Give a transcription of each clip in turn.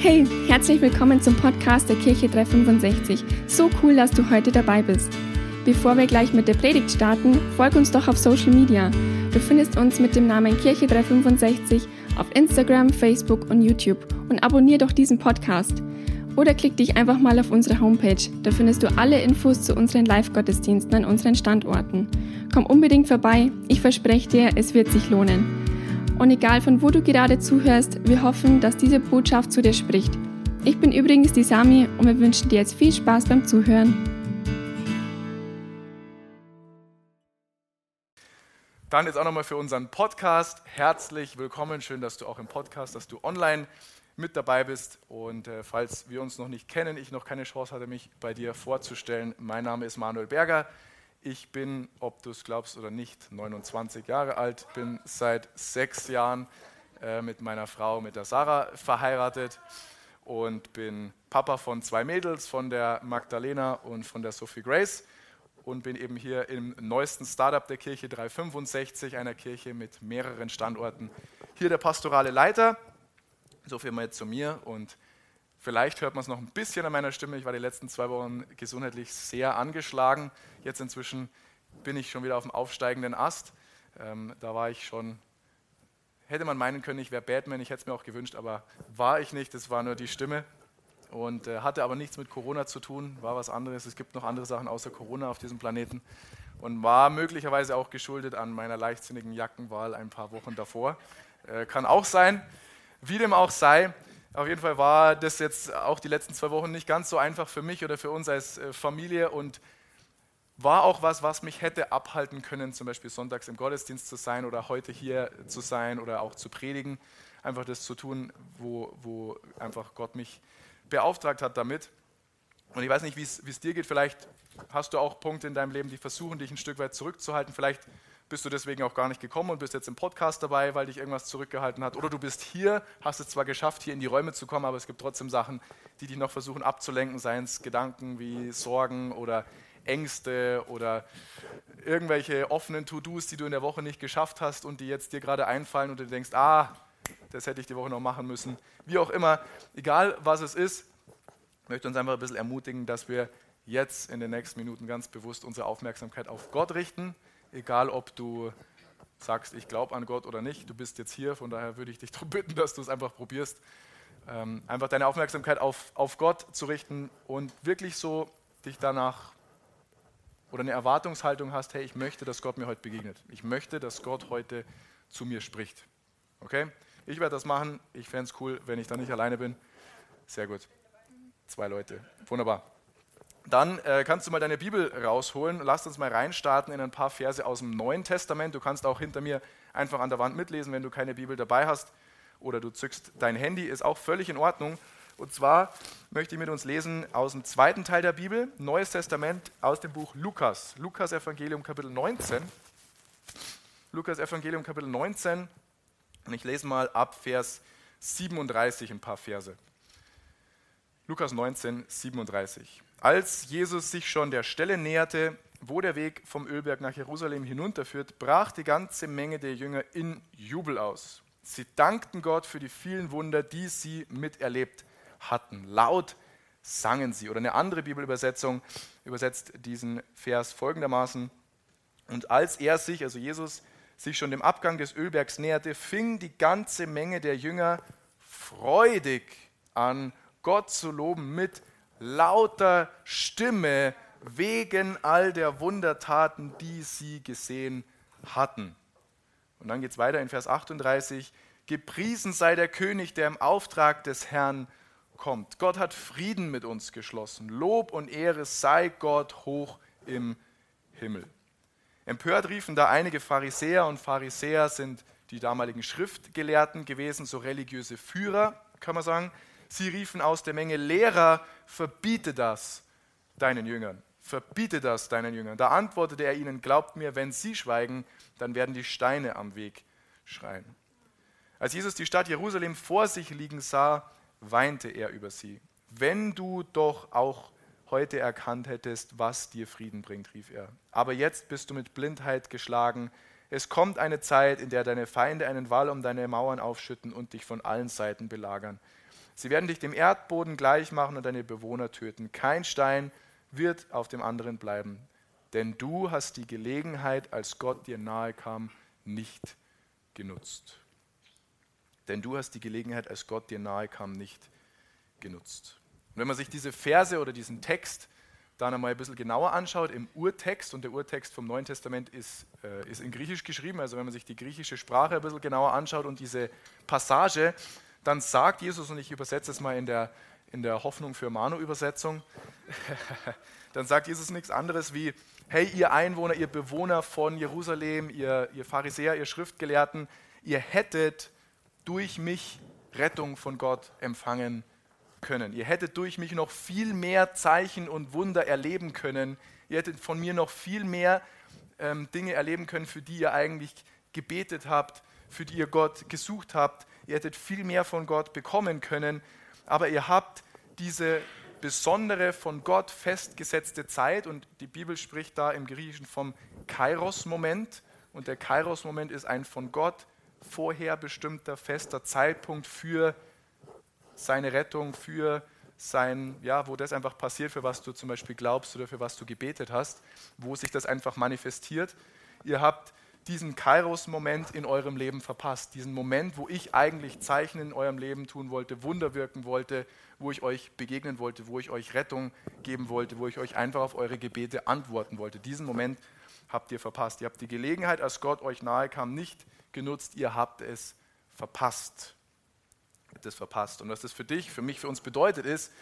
Hey, herzlich willkommen zum Podcast der Kirche 365. So cool, dass du heute dabei bist. Bevor wir gleich mit der Predigt starten, folg uns doch auf Social Media. Du findest uns mit dem Namen Kirche 365 auf Instagram, Facebook und YouTube und abonnier doch diesen Podcast. Oder klick dich einfach mal auf unsere Homepage. Da findest du alle Infos zu unseren Live-Gottesdiensten an unseren Standorten. Komm unbedingt vorbei. Ich verspreche dir, es wird sich lohnen. Und egal von wo du gerade zuhörst, wir hoffen, dass diese Botschaft zu dir spricht. Ich bin übrigens die Sami und wir wünschen dir jetzt viel Spaß beim Zuhören. Dann jetzt auch nochmal für unseren Podcast. Herzlich willkommen. Schön, dass du auch im Podcast, dass du online mit dabei bist. Und äh, falls wir uns noch nicht kennen, ich noch keine Chance hatte, mich bei dir vorzustellen. Mein Name ist Manuel Berger. Ich bin, ob du es glaubst oder nicht, 29 Jahre alt, bin seit sechs Jahren äh, mit meiner Frau, mit der Sarah, verheiratet und bin Papa von zwei Mädels, von der Magdalena und von der Sophie Grace und bin eben hier im neuesten Startup der Kirche 365, einer Kirche mit mehreren Standorten. Hier der pastorale Leiter so viel mal zu mir und vielleicht hört man es noch ein bisschen an meiner Stimme. Ich war die letzten zwei Wochen gesundheitlich sehr angeschlagen. Jetzt inzwischen bin ich schon wieder auf dem aufsteigenden Ast. Ähm, da war ich schon, hätte man meinen können, ich wäre Batman, ich hätte es mir auch gewünscht, aber war ich nicht, es war nur die Stimme. Und äh, hatte aber nichts mit Corona zu tun, war was anderes. Es gibt noch andere Sachen außer Corona auf diesem Planeten und war möglicherweise auch geschuldet an meiner leichtsinnigen Jackenwahl ein paar Wochen davor. Äh, kann auch sein. Wie dem auch sei, auf jeden Fall war das jetzt auch die letzten zwei Wochen nicht ganz so einfach für mich oder für uns als äh, Familie und war auch was, was mich hätte abhalten können, zum Beispiel sonntags im Gottesdienst zu sein oder heute hier zu sein oder auch zu predigen. Einfach das zu tun, wo, wo einfach Gott mich beauftragt hat damit. Und ich weiß nicht, wie es dir geht. Vielleicht hast du auch Punkte in deinem Leben, die versuchen, dich ein Stück weit zurückzuhalten. Vielleicht bist du deswegen auch gar nicht gekommen und bist jetzt im Podcast dabei, weil dich irgendwas zurückgehalten hat. Oder du bist hier, hast es zwar geschafft, hier in die Räume zu kommen, aber es gibt trotzdem Sachen, die dich noch versuchen abzulenken, seien es Gedanken wie Sorgen oder Ängste oder irgendwelche offenen To-Dos, die du in der Woche nicht geschafft hast und die jetzt dir gerade einfallen und du denkst, ah, das hätte ich die Woche noch machen müssen. Wie auch immer, egal was es ist, möchte uns einfach ein bisschen ermutigen, dass wir jetzt in den nächsten Minuten ganz bewusst unsere Aufmerksamkeit auf Gott richten egal ob du sagst, ich glaube an Gott oder nicht, du bist jetzt hier, von daher würde ich dich darum bitten, dass du es einfach probierst, ähm, einfach deine Aufmerksamkeit auf, auf Gott zu richten und wirklich so dich danach oder eine Erwartungshaltung hast, hey, ich möchte, dass Gott mir heute begegnet. Ich möchte, dass Gott heute zu mir spricht. Okay? Ich werde das machen. Ich fände es cool, wenn ich da nicht alleine bin. Sehr gut. Zwei Leute. Wunderbar. Dann äh, kannst du mal deine Bibel rausholen. Lass uns mal reinstarten in ein paar Verse aus dem Neuen Testament. Du kannst auch hinter mir einfach an der Wand mitlesen, wenn du keine Bibel dabei hast. Oder du zückst dein Handy, ist auch völlig in Ordnung. Und zwar möchte ich mit uns lesen aus dem zweiten Teil der Bibel, Neues Testament aus dem Buch Lukas. Lukas Evangelium Kapitel 19. Lukas Evangelium Kapitel 19. Und ich lese mal ab Vers 37 ein paar Verse. Lukas 19, 37. Als Jesus sich schon der Stelle näherte, wo der Weg vom Ölberg nach Jerusalem hinunterführt, brach die ganze Menge der Jünger in Jubel aus. Sie dankten Gott für die vielen Wunder, die sie miterlebt hatten. Laut sangen sie. Oder eine andere Bibelübersetzung übersetzt diesen Vers folgendermaßen. Und als er sich, also Jesus, sich schon dem Abgang des Ölbergs näherte, fing die ganze Menge der Jünger freudig an, Gott zu loben mit lauter Stimme wegen all der Wundertaten, die sie gesehen hatten. Und dann geht es weiter in Vers 38. Gepriesen sei der König, der im Auftrag des Herrn kommt. Gott hat Frieden mit uns geschlossen. Lob und Ehre sei Gott hoch im Himmel. Empört riefen da einige Pharisäer und Pharisäer sind die damaligen Schriftgelehrten gewesen, so religiöse Führer, kann man sagen. Sie riefen aus der Menge, Lehrer, verbiete das deinen Jüngern. Verbiete das deinen Jüngern. Da antwortete er ihnen, glaubt mir, wenn sie schweigen, dann werden die Steine am Weg schreien. Als Jesus die Stadt Jerusalem vor sich liegen sah, weinte er über sie. Wenn du doch auch heute erkannt hättest, was dir Frieden bringt, rief er. Aber jetzt bist du mit Blindheit geschlagen. Es kommt eine Zeit, in der deine Feinde einen Wall um deine Mauern aufschütten und dich von allen Seiten belagern. Sie werden dich dem Erdboden gleich machen und deine Bewohner töten. Kein Stein wird auf dem anderen bleiben, denn du hast die Gelegenheit, als Gott dir nahe kam, nicht genutzt. Denn du hast die Gelegenheit, als Gott dir nahe kam, nicht genutzt. Und wenn man sich diese Verse oder diesen Text dann einmal ein bisschen genauer anschaut, im Urtext, und der Urtext vom Neuen Testament ist, äh, ist in Griechisch geschrieben, also wenn man sich die griechische Sprache ein bisschen genauer anschaut und diese Passage, dann sagt Jesus, und ich übersetze es mal in der, in der Hoffnung für Manu-Übersetzung, dann sagt Jesus nichts anderes wie, hey ihr Einwohner, ihr Bewohner von Jerusalem, ihr, ihr Pharisäer, ihr Schriftgelehrten, ihr hättet durch mich Rettung von Gott empfangen können. Ihr hättet durch mich noch viel mehr Zeichen und Wunder erleben können. Ihr hättet von mir noch viel mehr ähm, Dinge erleben können, für die ihr eigentlich gebetet habt, für die ihr Gott gesucht habt. Ihr hättet viel mehr von Gott bekommen können. Aber ihr habt diese besondere, von Gott festgesetzte Zeit und die Bibel spricht da im Griechischen vom Kairos-Moment. Und der Kairos-Moment ist ein von Gott vorher bestimmter fester Zeitpunkt für seine Rettung, für sein, ja, wo das einfach passiert, für was du zum Beispiel glaubst oder für was du gebetet hast, wo sich das einfach manifestiert. Ihr habt diesen Kairos-Moment in eurem Leben verpasst. Diesen Moment, wo ich eigentlich Zeichen in eurem Leben tun wollte, Wunder wirken wollte, wo ich euch begegnen wollte, wo ich euch Rettung geben wollte, wo ich euch einfach auf eure Gebete antworten wollte. Diesen Moment habt ihr verpasst. Ihr habt die Gelegenheit, als Gott euch nahe kam, nicht genutzt. Ihr habt es verpasst das verpasst. Und was das für dich, für mich, für uns bedeutet, ist,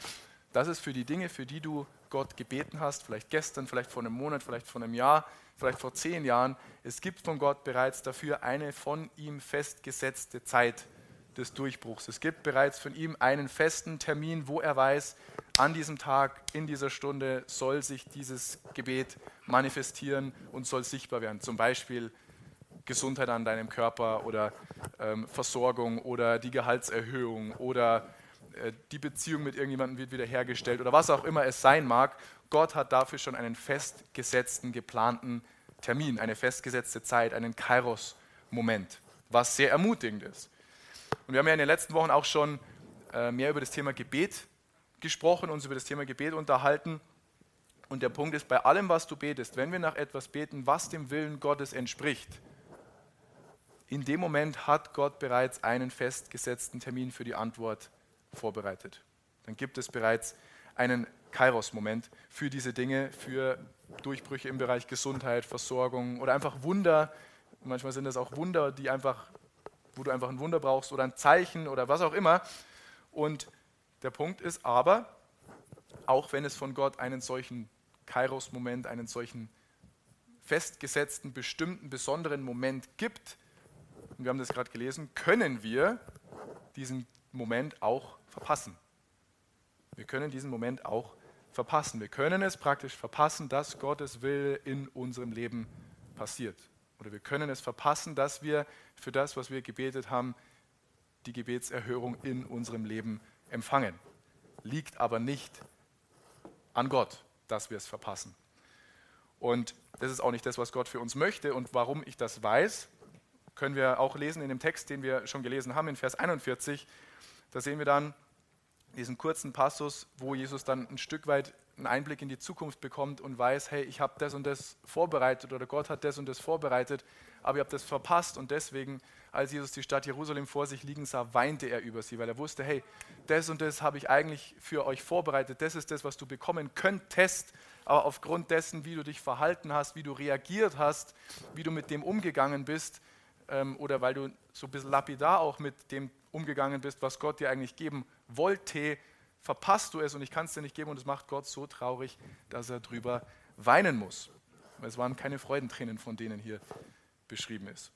dass es für die Dinge, für die du Gott gebeten hast, vielleicht gestern, vielleicht vor einem Monat, vielleicht vor einem Jahr, vielleicht vor zehn Jahren, es gibt von Gott bereits dafür eine von ihm festgesetzte Zeit des Durchbruchs. Es gibt bereits von ihm einen festen Termin, wo er weiß, an diesem Tag, in dieser Stunde soll sich dieses Gebet manifestieren und soll sichtbar werden. Zum Beispiel Gesundheit an deinem Körper oder ähm, Versorgung oder die Gehaltserhöhung oder äh, die Beziehung mit irgendjemandem wird wiederhergestellt oder was auch immer es sein mag. Gott hat dafür schon einen festgesetzten, geplanten Termin, eine festgesetzte Zeit, einen Kairos-Moment, was sehr ermutigend ist. Und wir haben ja in den letzten Wochen auch schon äh, mehr über das Thema Gebet gesprochen, uns über das Thema Gebet unterhalten. Und der Punkt ist, bei allem, was du betest, wenn wir nach etwas beten, was dem Willen Gottes entspricht, in dem Moment hat Gott bereits einen festgesetzten Termin für die Antwort vorbereitet. Dann gibt es bereits einen Kairos-Moment für diese Dinge, für Durchbrüche im Bereich Gesundheit, Versorgung oder einfach Wunder. Manchmal sind das auch Wunder, die einfach, wo du einfach ein Wunder brauchst oder ein Zeichen oder was auch immer. Und der Punkt ist aber, auch wenn es von Gott einen solchen Kairos-Moment, einen solchen festgesetzten, bestimmten, besonderen Moment gibt, und wir haben das gerade gelesen, können wir diesen Moment auch verpassen. Wir können diesen Moment auch verpassen. Wir können es praktisch verpassen, dass Gottes Wille in unserem Leben passiert. Oder wir können es verpassen, dass wir für das, was wir gebetet haben, die Gebetserhörung in unserem Leben empfangen. Liegt aber nicht an Gott, dass wir es verpassen. Und das ist auch nicht das, was Gott für uns möchte. Und warum ich das weiß, können wir auch lesen in dem Text, den wir schon gelesen haben, in Vers 41. Da sehen wir dann diesen kurzen Passus, wo Jesus dann ein Stück weit einen Einblick in die Zukunft bekommt und weiß, hey, ich habe das und das vorbereitet oder Gott hat das und das vorbereitet, aber ich habe das verpasst und deswegen, als Jesus die Stadt Jerusalem vor sich liegen sah, weinte er über sie, weil er wusste, hey, das und das habe ich eigentlich für euch vorbereitet, das ist das, was du bekommen könntest, aber aufgrund dessen, wie du dich verhalten hast, wie du reagiert hast, wie du mit dem umgegangen bist, ähm, oder weil du so ein bisschen lapidar auch mit dem umgegangen bist, was Gott dir eigentlich geben wollte, verpasst du es und ich kann es dir nicht geben und es macht Gott so traurig, dass er drüber weinen muss. Es waren keine Freudentränen, von denen hier beschrieben ist.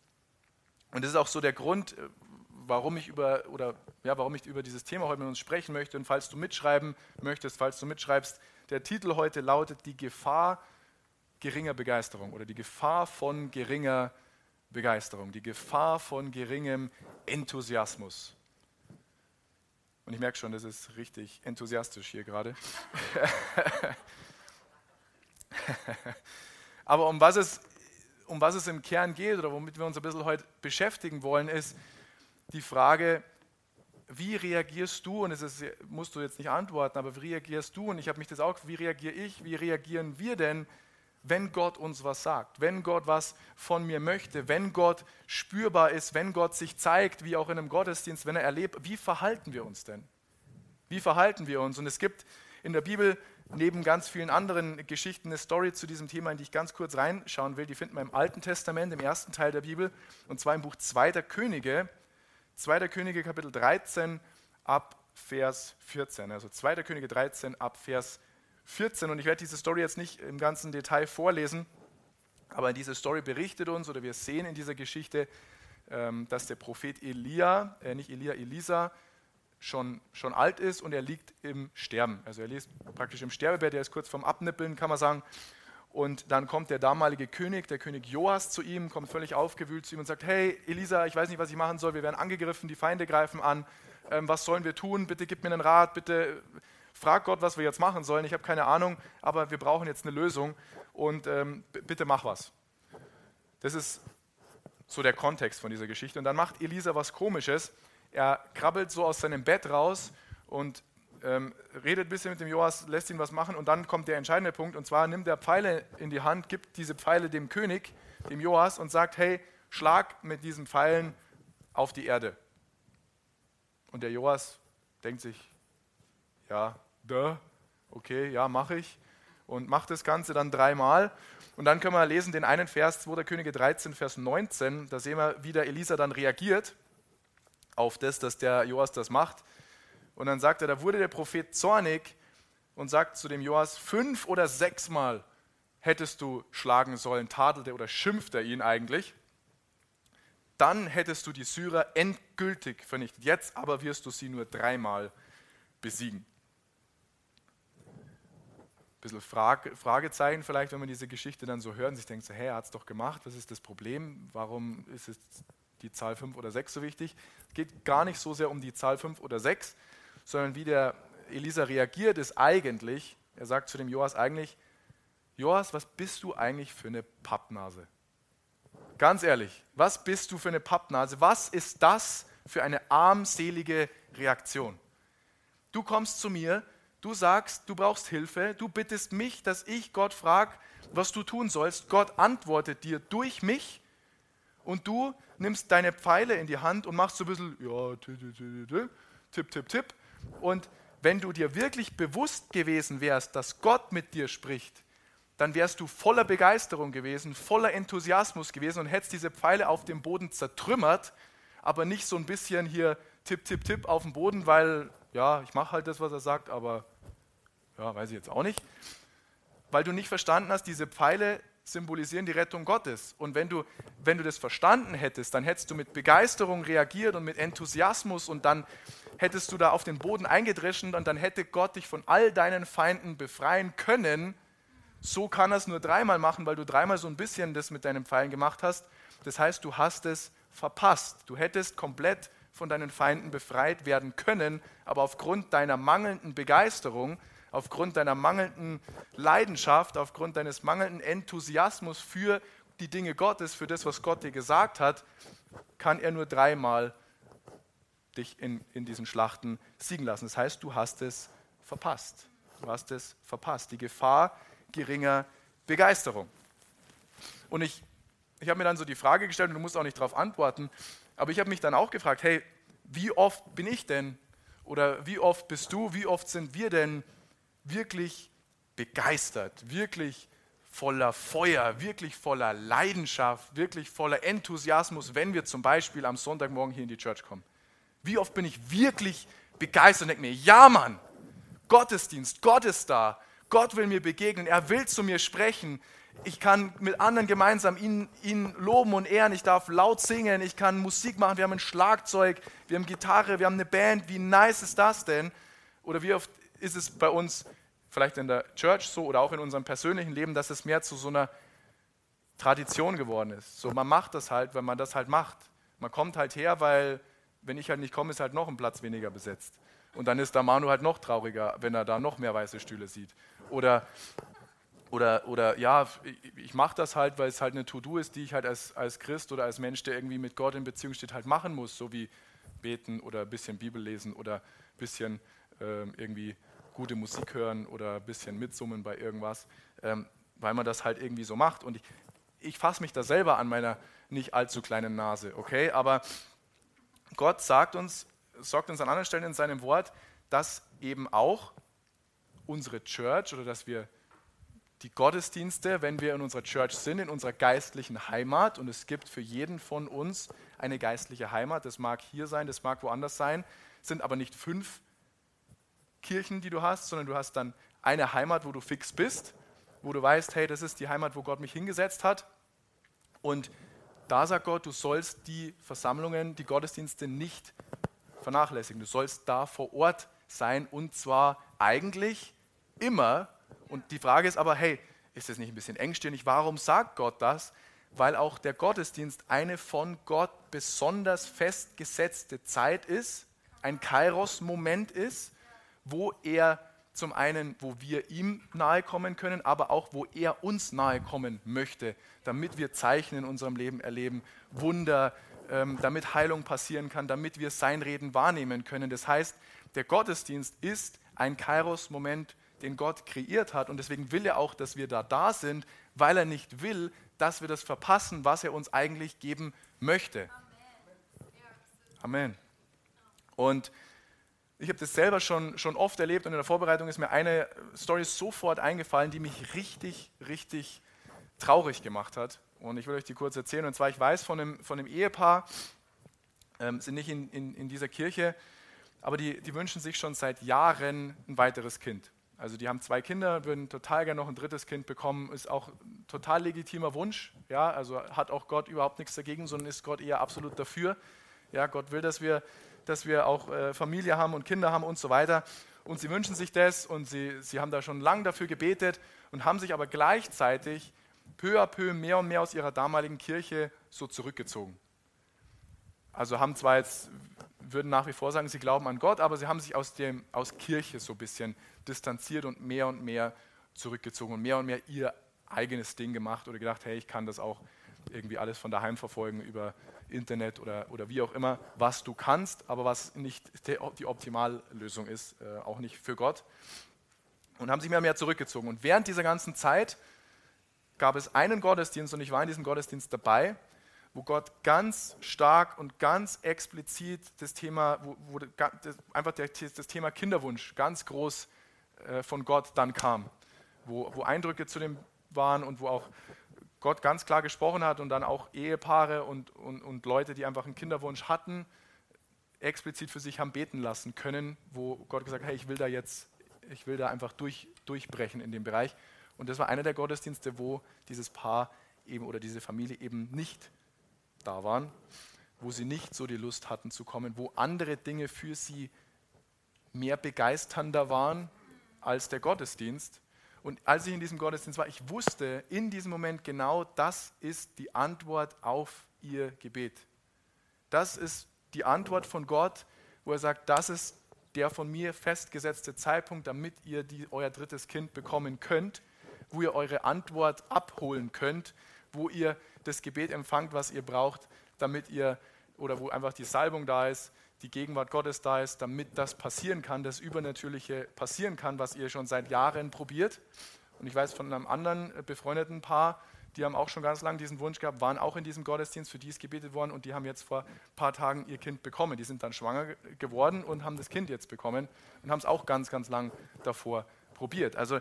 Und das ist auch so der Grund, äh, warum ich über oder ja, warum ich über dieses Thema heute mit uns sprechen möchte. Und falls du mitschreiben möchtest, falls du mitschreibst, der Titel heute lautet die Gefahr geringer Begeisterung oder die Gefahr von geringer Begeisterung. Begeisterung, die Gefahr von geringem Enthusiasmus. Und ich merke schon, das ist richtig enthusiastisch hier gerade. Aber um was, es, um was es im Kern geht oder womit wir uns ein bisschen heute beschäftigen wollen, ist die Frage, wie reagierst du, und das musst du jetzt nicht antworten, aber wie reagierst du, und ich habe mich das auch, wie reagiere ich, wie reagieren wir denn, wenn Gott uns was sagt, wenn Gott was von mir möchte, wenn Gott spürbar ist, wenn Gott sich zeigt, wie auch in einem Gottesdienst, wenn er erlebt, wie verhalten wir uns denn? Wie verhalten wir uns? Und es gibt in der Bibel neben ganz vielen anderen Geschichten eine Story zu diesem Thema, in die ich ganz kurz reinschauen will. Die finden wir im Alten Testament, im ersten Teil der Bibel, und zwar im Buch 2. Könige, 2. Könige Kapitel 13 ab Vers 14. Also 2. Könige 13 ab Vers 14. Und ich werde diese Story jetzt nicht im ganzen Detail vorlesen, aber diese Story berichtet uns, oder wir sehen in dieser Geschichte, ähm, dass der Prophet Elia, äh nicht Elia, Elisa, schon, schon alt ist und er liegt im Sterben. Also er liegt praktisch im Sterbebett, er ist kurz vorm Abnippeln, kann man sagen. Und dann kommt der damalige König, der König Joas, zu ihm, kommt völlig aufgewühlt zu ihm und sagt: Hey, Elisa, ich weiß nicht, was ich machen soll. Wir werden angegriffen, die Feinde greifen an. Ähm, was sollen wir tun? Bitte gib mir einen Rat. Bitte frag Gott, was wir jetzt machen sollen. Ich habe keine Ahnung, aber wir brauchen jetzt eine Lösung und ähm, bitte mach was. Das ist so der Kontext von dieser Geschichte. Und dann macht Elisa was Komisches. Er krabbelt so aus seinem Bett raus und ähm, redet ein bisschen mit dem Joas, lässt ihn was machen und dann kommt der entscheidende Punkt und zwar nimmt er Pfeile in die Hand, gibt diese Pfeile dem König, dem Joas und sagt, hey, schlag mit diesen Pfeilen auf die Erde. Und der Joas denkt sich, ja, duh, okay, ja, mache ich und macht das Ganze dann dreimal. Und dann können wir lesen den einen Vers, 2. Könige 13, Vers 19, da sehen wir, wie der Elisa dann reagiert auf das, dass der Joas das macht. Und dann sagt er, da wurde der Prophet zornig und sagt zu dem Joas, fünf oder sechsmal hättest du schlagen sollen, tadelte oder schimpfte ihn eigentlich. Dann hättest du die Syrer endgültig vernichtet. Jetzt aber wirst du sie nur dreimal besiegen. Ein bisschen Frage, Fragezeichen vielleicht, wenn man diese Geschichte dann so hört und sich denkt, so, hey, er hat es doch gemacht, was ist das Problem? Warum ist es die Zahl 5 oder 6 so wichtig. Es geht gar nicht so sehr um die Zahl 5 oder 6, sondern wie der Elisa reagiert, ist eigentlich, er sagt zu dem Joas eigentlich, Joas, was bist du eigentlich für eine Pappnase? Ganz ehrlich, was bist du für eine Pappnase? Was ist das für eine armselige Reaktion? Du kommst zu mir, du sagst, du brauchst Hilfe, du bittest mich, dass ich Gott frage, was du tun sollst. Gott antwortet dir durch mich und du nimmst deine Pfeile in die Hand und machst so ein bisschen, ja, tipp, tipp, tipp. Und wenn du dir wirklich bewusst gewesen wärst, dass Gott mit dir spricht, dann wärst du voller Begeisterung gewesen, voller Enthusiasmus gewesen und hättest diese Pfeile auf dem Boden zertrümmert, aber nicht so ein bisschen hier tipp, tipp, tipp auf dem Boden, weil, ja, ich mache halt das, was er sagt, aber, ja, weiß ich jetzt auch nicht. Weil du nicht verstanden hast, diese Pfeile symbolisieren die Rettung Gottes. Und wenn du, wenn du das verstanden hättest, dann hättest du mit Begeisterung reagiert und mit Enthusiasmus und dann hättest du da auf den Boden eingedreschen und dann hätte Gott dich von all deinen Feinden befreien können. So kann er es nur dreimal machen, weil du dreimal so ein bisschen das mit deinen Pfeilen gemacht hast. Das heißt, du hast es verpasst. Du hättest komplett von deinen Feinden befreit werden können, aber aufgrund deiner mangelnden Begeisterung aufgrund deiner mangelnden Leidenschaft, aufgrund deines mangelnden Enthusiasmus für die Dinge Gottes, für das, was Gott dir gesagt hat, kann er nur dreimal dich in, in diesen Schlachten siegen lassen. Das heißt, du hast es verpasst. Du hast es verpasst. Die Gefahr geringer Begeisterung. Und ich, ich habe mir dann so die Frage gestellt, und du musst auch nicht darauf antworten, aber ich habe mich dann auch gefragt, hey, wie oft bin ich denn oder wie oft bist du, wie oft sind wir denn wirklich begeistert, wirklich voller Feuer, wirklich voller Leidenschaft, wirklich voller Enthusiasmus, wenn wir zum Beispiel am Sonntagmorgen hier in die Church kommen. Wie oft bin ich wirklich begeistert und denke mir, ja Mann, Gottesdienst, Gott ist da, Gott will mir begegnen, er will zu mir sprechen, ich kann mit anderen gemeinsam ihn, ihn loben und ehren, ich darf laut singen, ich kann Musik machen, wir haben ein Schlagzeug, wir haben Gitarre, wir haben eine Band, wie nice ist das denn? Oder wie oft ist es bei uns vielleicht in der Church so oder auch in unserem persönlichen Leben, dass es mehr zu so einer Tradition geworden ist. So, man macht das halt, wenn man das halt macht. Man kommt halt her, weil wenn ich halt nicht komme, ist halt noch ein Platz weniger besetzt. Und dann ist der Manu halt noch trauriger, wenn er da noch mehr weiße Stühle sieht. Oder, oder, oder ja, ich, mache das halt, weil es halt eine To-Do ist, die ich halt als, als Christ oder als Mensch, der irgendwie mit Gott in Beziehung steht, halt machen muss. So wie beten oder ein bisschen Bibel lesen oder ein bisschen ähm, irgendwie gute Musik hören oder ein bisschen mitsummen bei irgendwas, ähm, weil man das halt irgendwie so macht. Und ich, ich fasse mich da selber an meiner nicht allzu kleinen Nase, okay? Aber Gott sagt uns, sagt uns an anderen Stellen in seinem Wort, dass eben auch unsere Church oder dass wir die Gottesdienste, wenn wir in unserer Church sind, in unserer geistlichen Heimat, und es gibt für jeden von uns eine geistliche Heimat, das mag hier sein, das mag woanders sein, sind aber nicht fünf Kirchen, die du hast, sondern du hast dann eine Heimat, wo du fix bist, wo du weißt, hey, das ist die Heimat, wo Gott mich hingesetzt hat. Und da sagt Gott, du sollst die Versammlungen, die Gottesdienste nicht vernachlässigen. Du sollst da vor Ort sein und zwar eigentlich immer. Und die Frage ist aber, hey, ist das nicht ein bisschen engstirnig? Warum sagt Gott das? Weil auch der Gottesdienst eine von Gott besonders festgesetzte Zeit ist, ein Kairos-Moment ist, wo er zum einen, wo wir ihm nahe kommen können, aber auch, wo er uns nahe kommen möchte, damit wir Zeichen in unserem Leben erleben, Wunder, ähm, damit Heilung passieren kann, damit wir sein Reden wahrnehmen können. Das heißt, der Gottesdienst ist ein Kairos-Moment, den Gott kreiert hat und deswegen will er auch, dass wir da da sind, weil er nicht will, dass wir das verpassen, was er uns eigentlich geben möchte. Amen. Und ich habe das selber schon, schon oft erlebt und in der Vorbereitung ist mir eine Story sofort eingefallen, die mich richtig, richtig traurig gemacht hat. Und ich will euch die kurz erzählen. Und zwar, ich weiß von einem, von einem Ehepaar, ähm, sind nicht in, in, in dieser Kirche, aber die, die wünschen sich schon seit Jahren ein weiteres Kind. Also die haben zwei Kinder, würden total gerne noch ein drittes Kind bekommen, ist auch ein total legitimer Wunsch. Ja, also hat auch Gott überhaupt nichts dagegen, sondern ist Gott eher absolut dafür. Ja, Gott will, dass wir dass wir auch äh, Familie haben und Kinder haben und so weiter. Und sie wünschen sich das und sie, sie haben da schon lange dafür gebetet und haben sich aber gleichzeitig peu à peu mehr und mehr aus ihrer damaligen Kirche so zurückgezogen. Also haben zwar jetzt, würden nach wie vor sagen, sie glauben an Gott, aber sie haben sich aus, dem, aus Kirche so ein bisschen distanziert und mehr und mehr zurückgezogen und mehr und mehr ihr eigenes Ding gemacht oder gedacht, hey, ich kann das auch irgendwie alles von daheim verfolgen über Internet oder, oder wie auch immer, was du kannst, aber was nicht die Optimallösung ist, äh, auch nicht für Gott. Und haben sich mehr und mehr zurückgezogen. Und während dieser ganzen Zeit gab es einen Gottesdienst, und ich war in diesem Gottesdienst dabei, wo Gott ganz stark und ganz explizit das Thema, wo, wo das, einfach das Thema Kinderwunsch ganz groß äh, von Gott dann kam, wo, wo Eindrücke zu dem waren und wo auch Gott ganz klar gesprochen hat und dann auch Ehepaare und, und, und Leute, die einfach einen Kinderwunsch hatten, explizit für sich haben beten lassen können, wo Gott gesagt hat, hey, ich will da jetzt, ich will da einfach durch, durchbrechen in dem Bereich. Und das war einer der Gottesdienste, wo dieses Paar eben oder diese Familie eben nicht da waren, wo sie nicht so die Lust hatten zu kommen, wo andere Dinge für sie mehr begeisternder waren als der Gottesdienst. Und als ich in diesem Gottesdienst war, ich wusste in diesem Moment genau, das ist die Antwort auf ihr Gebet. Das ist die Antwort von Gott, wo er sagt, das ist der von mir festgesetzte Zeitpunkt, damit ihr die, euer drittes Kind bekommen könnt, wo ihr eure Antwort abholen könnt, wo ihr das Gebet empfangt, was ihr braucht, damit ihr, oder wo einfach die Salbung da ist, die Gegenwart Gottes da ist, damit das passieren kann, das Übernatürliche passieren kann, was ihr schon seit Jahren probiert. Und ich weiß von einem anderen befreundeten Paar, die haben auch schon ganz lange diesen Wunsch gehabt, waren auch in diesem Gottesdienst, für die es gebetet worden und die haben jetzt vor ein paar Tagen ihr Kind bekommen. Die sind dann schwanger geworden und haben das Kind jetzt bekommen und haben es auch ganz, ganz lang davor probiert. Also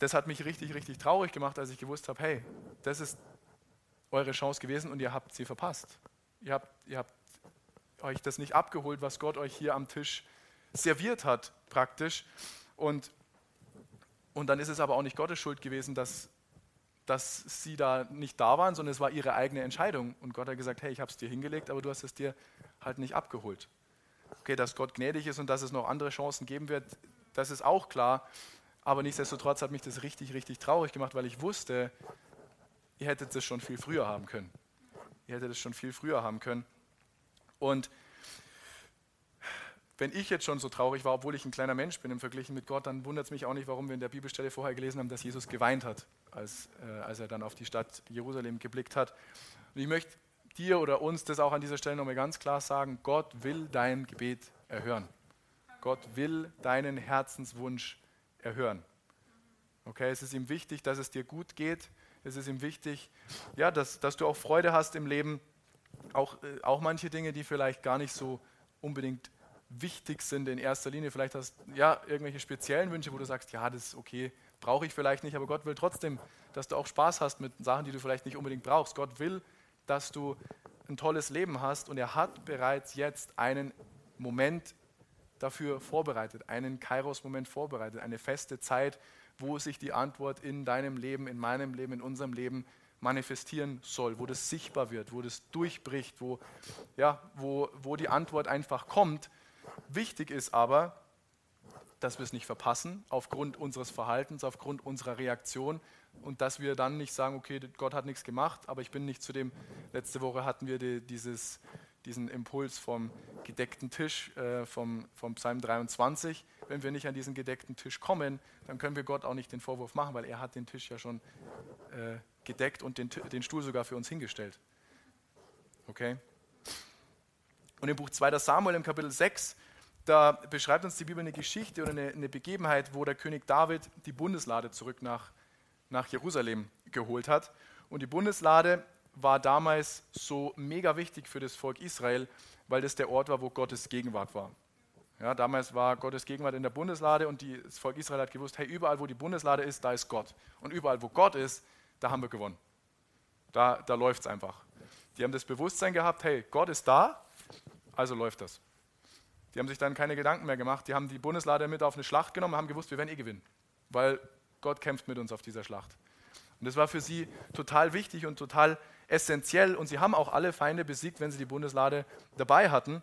das hat mich richtig, richtig traurig gemacht, als ich gewusst habe, hey, das ist eure Chance gewesen und ihr habt sie verpasst. Ihr habt, ihr habt euch das nicht abgeholt, was Gott euch hier am Tisch serviert hat, praktisch. Und, und dann ist es aber auch nicht Gottes Schuld gewesen, dass, dass sie da nicht da waren, sondern es war ihre eigene Entscheidung. Und Gott hat gesagt, hey, ich habe es dir hingelegt, aber du hast es dir halt nicht abgeholt. Okay, dass Gott gnädig ist und dass es noch andere Chancen geben wird, das ist auch klar. Aber nichtsdestotrotz hat mich das richtig, richtig traurig gemacht, weil ich wusste, ihr hättet es schon viel früher haben können. Ihr hättet es schon viel früher haben können. Und wenn ich jetzt schon so traurig war, obwohl ich ein kleiner Mensch bin im Vergleich mit Gott, dann wundert es mich auch nicht, warum wir in der Bibelstelle vorher gelesen haben, dass Jesus geweint hat, als, äh, als er dann auf die Stadt Jerusalem geblickt hat. Und ich möchte dir oder uns das auch an dieser Stelle nochmal ganz klar sagen, Gott will dein Gebet erhören. Gott will deinen Herzenswunsch erhören. Okay, es ist ihm wichtig, dass es dir gut geht. Es ist ihm wichtig, ja, dass, dass du auch Freude hast im Leben. Auch, äh, auch manche Dinge, die vielleicht gar nicht so unbedingt wichtig sind in erster Linie. Vielleicht hast du ja irgendwelche speziellen Wünsche, wo du sagst, ja, das ist okay, brauche ich vielleicht nicht, aber Gott will trotzdem, dass du auch Spaß hast mit Sachen, die du vielleicht nicht unbedingt brauchst. Gott will, dass du ein tolles Leben hast und er hat bereits jetzt einen Moment dafür vorbereitet, einen Kairos-Moment vorbereitet, eine feste Zeit, wo sich die Antwort in deinem Leben, in meinem Leben, in unserem Leben manifestieren soll, wo das sichtbar wird, wo das durchbricht, wo, ja, wo, wo die Antwort einfach kommt. Wichtig ist aber, dass wir es nicht verpassen aufgrund unseres Verhaltens, aufgrund unserer Reaktion und dass wir dann nicht sagen, okay, Gott hat nichts gemacht, aber ich bin nicht zu dem, letzte Woche hatten wir die, dieses, diesen Impuls vom gedeckten Tisch, äh, vom, vom Psalm 23. Wenn wir nicht an diesen gedeckten Tisch kommen, dann können wir Gott auch nicht den Vorwurf machen, weil er hat den Tisch ja schon äh, gedeckt und den, den Stuhl sogar für uns hingestellt. Okay? Und im Buch 2. Samuel im Kapitel 6, da beschreibt uns die Bibel eine Geschichte oder eine, eine Begebenheit, wo der König David die Bundeslade zurück nach, nach Jerusalem geholt hat. Und die Bundeslade war damals so mega wichtig für das Volk Israel, weil das der Ort war, wo Gottes Gegenwart war. Ja, damals war Gottes Gegenwart in der Bundeslade und die, das Volk Israel hat gewusst, hey, überall wo die Bundeslade ist, da ist Gott. Und überall wo Gott ist, da haben wir gewonnen. Da, da läuft es einfach. Die haben das Bewusstsein gehabt, hey, Gott ist da, also läuft das. Die haben sich dann keine Gedanken mehr gemacht. Die haben die Bundeslade mit auf eine Schlacht genommen und haben gewusst, wir werden eh gewinnen, weil Gott kämpft mit uns auf dieser Schlacht. Und das war für sie total wichtig und total essentiell. Und sie haben auch alle Feinde besiegt, wenn sie die Bundeslade dabei hatten.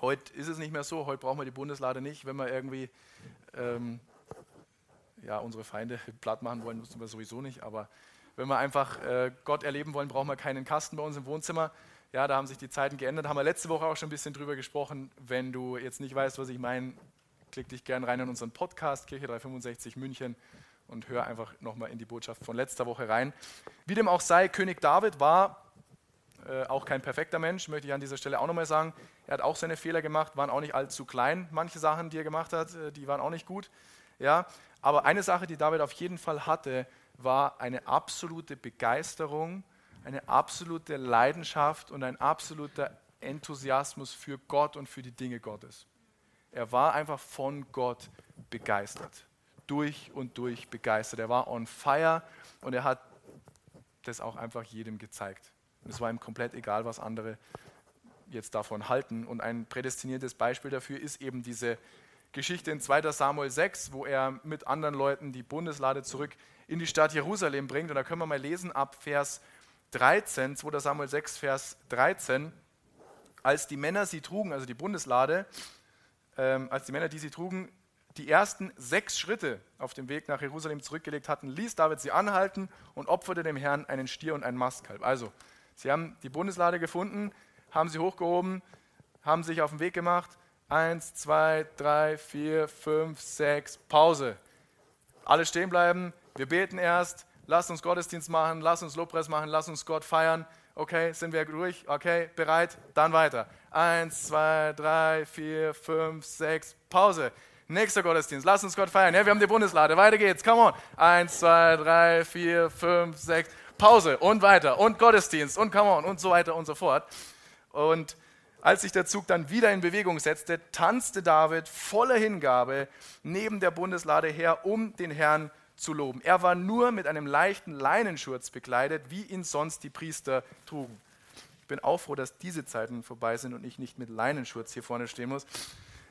Heute ist es nicht mehr so. Heute brauchen wir die Bundeslade nicht, wenn wir irgendwie ähm, ja, unsere Feinde platt machen wollen, müssen wir sowieso nicht. Aber wenn wir einfach äh, Gott erleben wollen, brauchen wir keinen Kasten bei uns im Wohnzimmer. Ja, da haben sich die Zeiten geändert. Haben wir letzte Woche auch schon ein bisschen drüber gesprochen. Wenn du jetzt nicht weißt, was ich meine, klick dich gerne rein in unseren Podcast, Kirche 365 München, und hör einfach nochmal in die Botschaft von letzter Woche rein. Wie dem auch sei, König David war äh, auch kein perfekter Mensch, möchte ich an dieser Stelle auch nochmal sagen. Er hat auch seine Fehler gemacht, waren auch nicht allzu klein. Manche Sachen, die er gemacht hat, äh, die waren auch nicht gut. Ja, aber eine Sache, die David auf jeden Fall hatte, war eine absolute Begeisterung, eine absolute Leidenschaft und ein absoluter Enthusiasmus für Gott und für die Dinge Gottes. Er war einfach von Gott begeistert, durch und durch begeistert. Er war on fire und er hat das auch einfach jedem gezeigt. Und es war ihm komplett egal, was andere jetzt davon halten. Und ein prädestiniertes Beispiel dafür ist eben diese Geschichte in 2 Samuel 6, wo er mit anderen Leuten die Bundeslade zurück in die Stadt Jerusalem bringt. Und da können wir mal lesen ab Vers 13, 2 Samuel 6, Vers 13. Als die Männer sie trugen, also die Bundeslade, ähm, als die Männer, die sie trugen, die ersten sechs Schritte auf dem Weg nach Jerusalem zurückgelegt hatten, ließ David sie anhalten und opferte dem Herrn einen Stier und ein Mastkalb. Also, sie haben die Bundeslade gefunden, haben sie hochgehoben, haben sich auf den Weg gemacht Eins, zwei, drei, vier, fünf, sechs, Pause. Alle stehen bleiben. Wir beten erst. Lasst uns Gottesdienst machen. Lasst uns Lobpreis machen. Lasst uns Gott feiern. Okay, sind wir durch? Okay, bereit? Dann weiter. Eins, zwei, drei, vier, fünf, sechs, Pause. Nächster Gottesdienst. Lasst uns Gott feiern. Ja, wir haben die Bundeslade. Weiter geht's. Come on. Eins, zwei, drei, vier, fünf, sechs. Pause und weiter und Gottesdienst und come on und so weiter und so fort. Und als sich der Zug dann wieder in Bewegung setzte, tanzte David voller Hingabe neben der Bundeslade her, um den Herrn zu loben. Er war nur mit einem leichten Leinenschurz bekleidet, wie ihn sonst die Priester trugen. Ich bin auch froh, dass diese Zeiten vorbei sind und ich nicht mit Leinenschurz hier vorne stehen muss.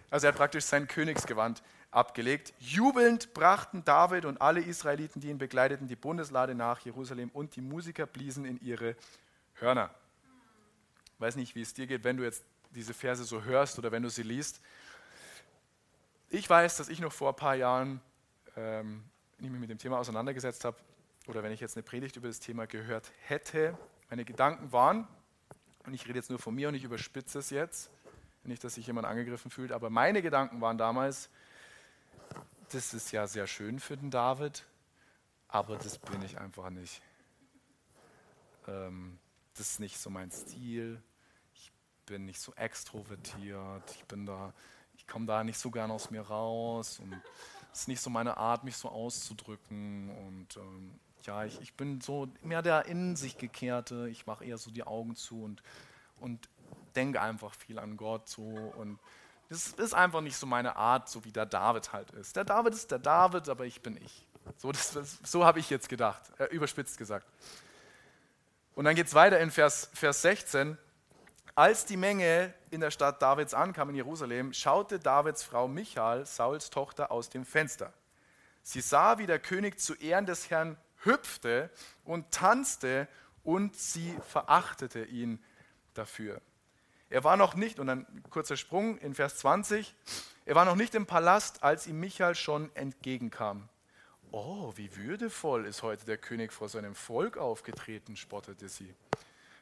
Also er hat praktisch sein Königsgewand abgelegt. Jubelnd brachten David und alle Israeliten, die ihn begleiteten, die Bundeslade nach Jerusalem und die Musiker bliesen in ihre Hörner weiß nicht, wie es dir geht, wenn du jetzt diese Verse so hörst oder wenn du sie liest. Ich weiß, dass ich noch vor ein paar Jahren ähm, mehr mit dem Thema auseinandergesetzt habe oder wenn ich jetzt eine Predigt über das Thema gehört hätte, meine Gedanken waren, und ich rede jetzt nur von mir und ich überspitze es jetzt, nicht, dass sich jemand angegriffen fühlt, aber meine Gedanken waren damals, das ist ja sehr schön für den David, aber das bin ich einfach nicht. Ähm, das ist nicht so mein Stil. Bin nicht so extrovertiert. Ich bin da, ich komme da nicht so gern aus mir raus und es ist nicht so meine Art, mich so auszudrücken und ähm, ja, ich, ich bin so mehr der in sich gekehrte. Ich mache eher so die Augen zu und, und denke einfach viel an Gott so und das ist einfach nicht so meine Art, so wie der David halt ist. Der David ist der David, aber ich bin ich. So, so habe ich jetzt gedacht, äh, überspitzt gesagt. Und dann geht es weiter in Vers, Vers 16. Als die Menge in der Stadt Davids ankam in Jerusalem, schaute Davids Frau Michal, Sauls Tochter, aus dem Fenster. Sie sah, wie der König zu Ehren des Herrn hüpfte und tanzte und sie verachtete ihn dafür. Er war noch nicht, und dann kurzer Sprung in Vers 20, er war noch nicht im Palast, als ihm Michael schon entgegenkam. Oh, wie würdevoll ist heute der König vor seinem Volk aufgetreten, spottete sie.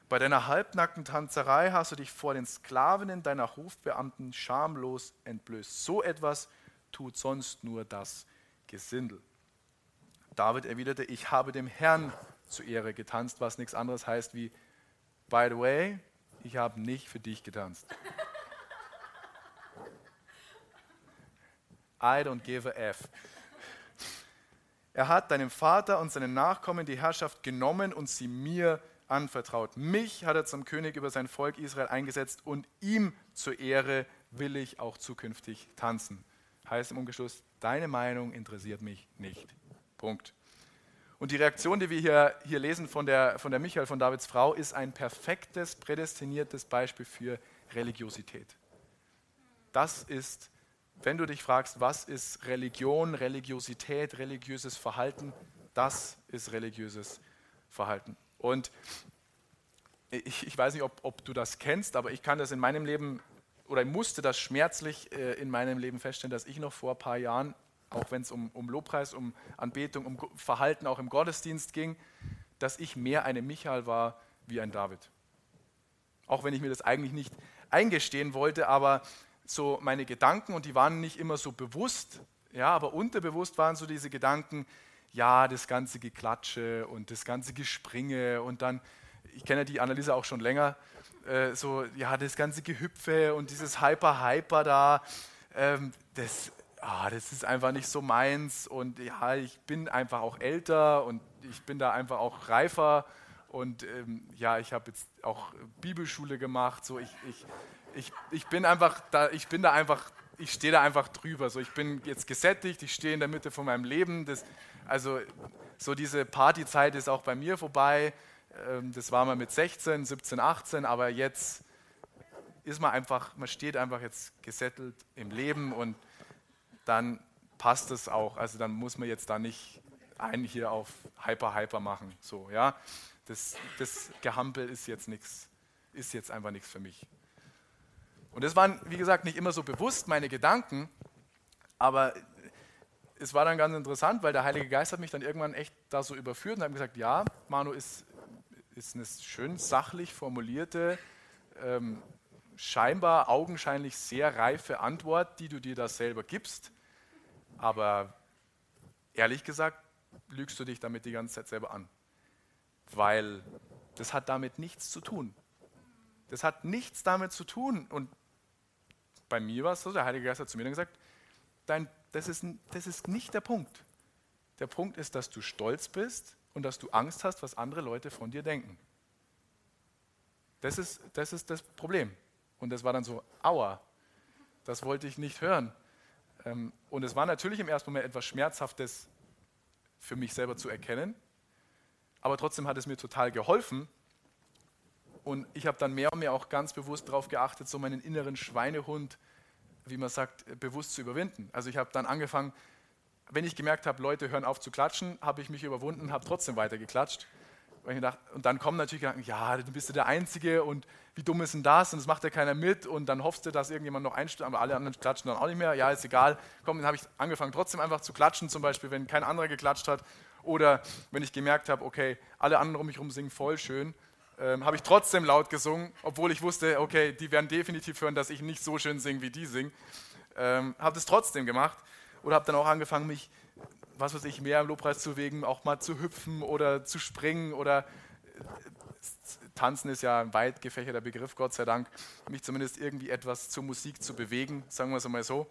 Bei deiner halbnackten Tanzerei hast du dich vor den Sklavinnen deiner Hofbeamten schamlos entblößt. So etwas tut sonst nur das Gesindel. David erwiderte, ich habe dem Herrn zu Ehre getanzt, was nichts anderes heißt wie, by the way, ich habe nicht für dich getanzt. I don't give a F. Er hat deinem Vater und seinen Nachkommen die Herrschaft genommen und sie mir anvertraut. Mich hat er zum König über sein Volk Israel eingesetzt und ihm zur Ehre will ich auch zukünftig tanzen. Heißt im Umgeschluss, deine Meinung interessiert mich nicht. Punkt. Und die Reaktion, die wir hier, hier lesen von der, von der Michael, von Davids Frau, ist ein perfektes, prädestiniertes Beispiel für Religiosität. Das ist, wenn du dich fragst, was ist Religion, Religiosität, religiöses Verhalten, das ist religiöses Verhalten. Und ich, ich weiß nicht, ob, ob, du das kennst, aber ich kann das in meinem Leben oder musste das schmerzlich äh, in meinem Leben feststellen, dass ich noch vor ein paar Jahren auch wenn es um, um Lobpreis, um Anbetung, um Verhalten auch im Gottesdienst ging, dass ich mehr eine Michael war wie ein David. Auch wenn ich mir das eigentlich nicht eingestehen wollte, aber so meine Gedanken, und die waren nicht immer so bewusst, ja, aber unterbewusst waren so diese Gedanken, ja, das ganze Geklatsche und das ganze Gespringe und dann, ich kenne die Analyse auch schon länger, äh, so, ja, das ganze Gehüpfe und dieses Hyper-Hyper da, ähm, das ah, das ist einfach nicht so meins und ja, ich bin einfach auch älter und ich bin da einfach auch reifer und ähm, ja, ich habe jetzt auch Bibelschule gemacht, so ich, ich, ich, ich bin einfach da, ich bin da einfach, ich stehe da einfach drüber, so ich bin jetzt gesättigt, ich stehe in der Mitte von meinem Leben, das, also so diese Partyzeit ist auch bei mir vorbei, ähm, das war mal mit 16, 17, 18, aber jetzt ist man einfach, man steht einfach jetzt gesettelt im Leben und dann passt es auch. Also dann muss man jetzt da nicht einen hier auf Hyper Hyper machen. So, ja. Das, das Gehampel ist jetzt nichts, ist jetzt einfach nichts für mich. Und das waren, wie gesagt, nicht immer so bewusst meine Gedanken, aber es war dann ganz interessant, weil der Heilige Geist hat mich dann irgendwann echt da so überführt und hat gesagt, ja, Manu ist, ist eine schön sachlich formulierte, ähm, scheinbar augenscheinlich sehr reife Antwort, die du dir da selber gibst. Aber ehrlich gesagt, lügst du dich damit die ganze Zeit selber an. Weil das hat damit nichts zu tun. Das hat nichts damit zu tun. Und bei mir war es so, der Heilige Geist hat zu mir dann gesagt, dein, das, ist, das ist nicht der Punkt. Der Punkt ist, dass du stolz bist und dass du Angst hast, was andere Leute von dir denken. Das ist das, ist das Problem. Und das war dann so, aua, das wollte ich nicht hören. Ähm, und es war natürlich im ersten Moment etwas Schmerzhaftes für mich selber zu erkennen, aber trotzdem hat es mir total geholfen. Und ich habe dann mehr und mehr auch ganz bewusst darauf geachtet, so meinen inneren Schweinehund, wie man sagt, bewusst zu überwinden. Also ich habe dann angefangen, wenn ich gemerkt habe, Leute hören auf zu klatschen, habe ich mich überwunden, habe trotzdem weiter geklatscht Gedacht, und dann kommen natürlich Gedanken, ja, du bist ja der Einzige und wie dumm ist denn das und das macht ja keiner mit und dann hoffst du, dass irgendjemand noch einstimmt, aber alle anderen klatschen dann auch nicht mehr. Ja, ist egal. Komm, dann habe ich angefangen trotzdem einfach zu klatschen, zum Beispiel, wenn kein anderer geklatscht hat oder wenn ich gemerkt habe, okay, alle anderen um mich herum singen voll schön, ähm, habe ich trotzdem laut gesungen, obwohl ich wusste, okay, die werden definitiv hören, dass ich nicht so schön singe, wie die singen. Ähm, habe das trotzdem gemacht oder habe dann auch angefangen, mich was weiß ich, mehr im Lobpreis zu wegen, auch mal zu hüpfen oder zu springen oder Tanzen ist ja ein weit gefächerter Begriff, Gott sei Dank, mich zumindest irgendwie etwas zur Musik zu bewegen, sagen wir es einmal so.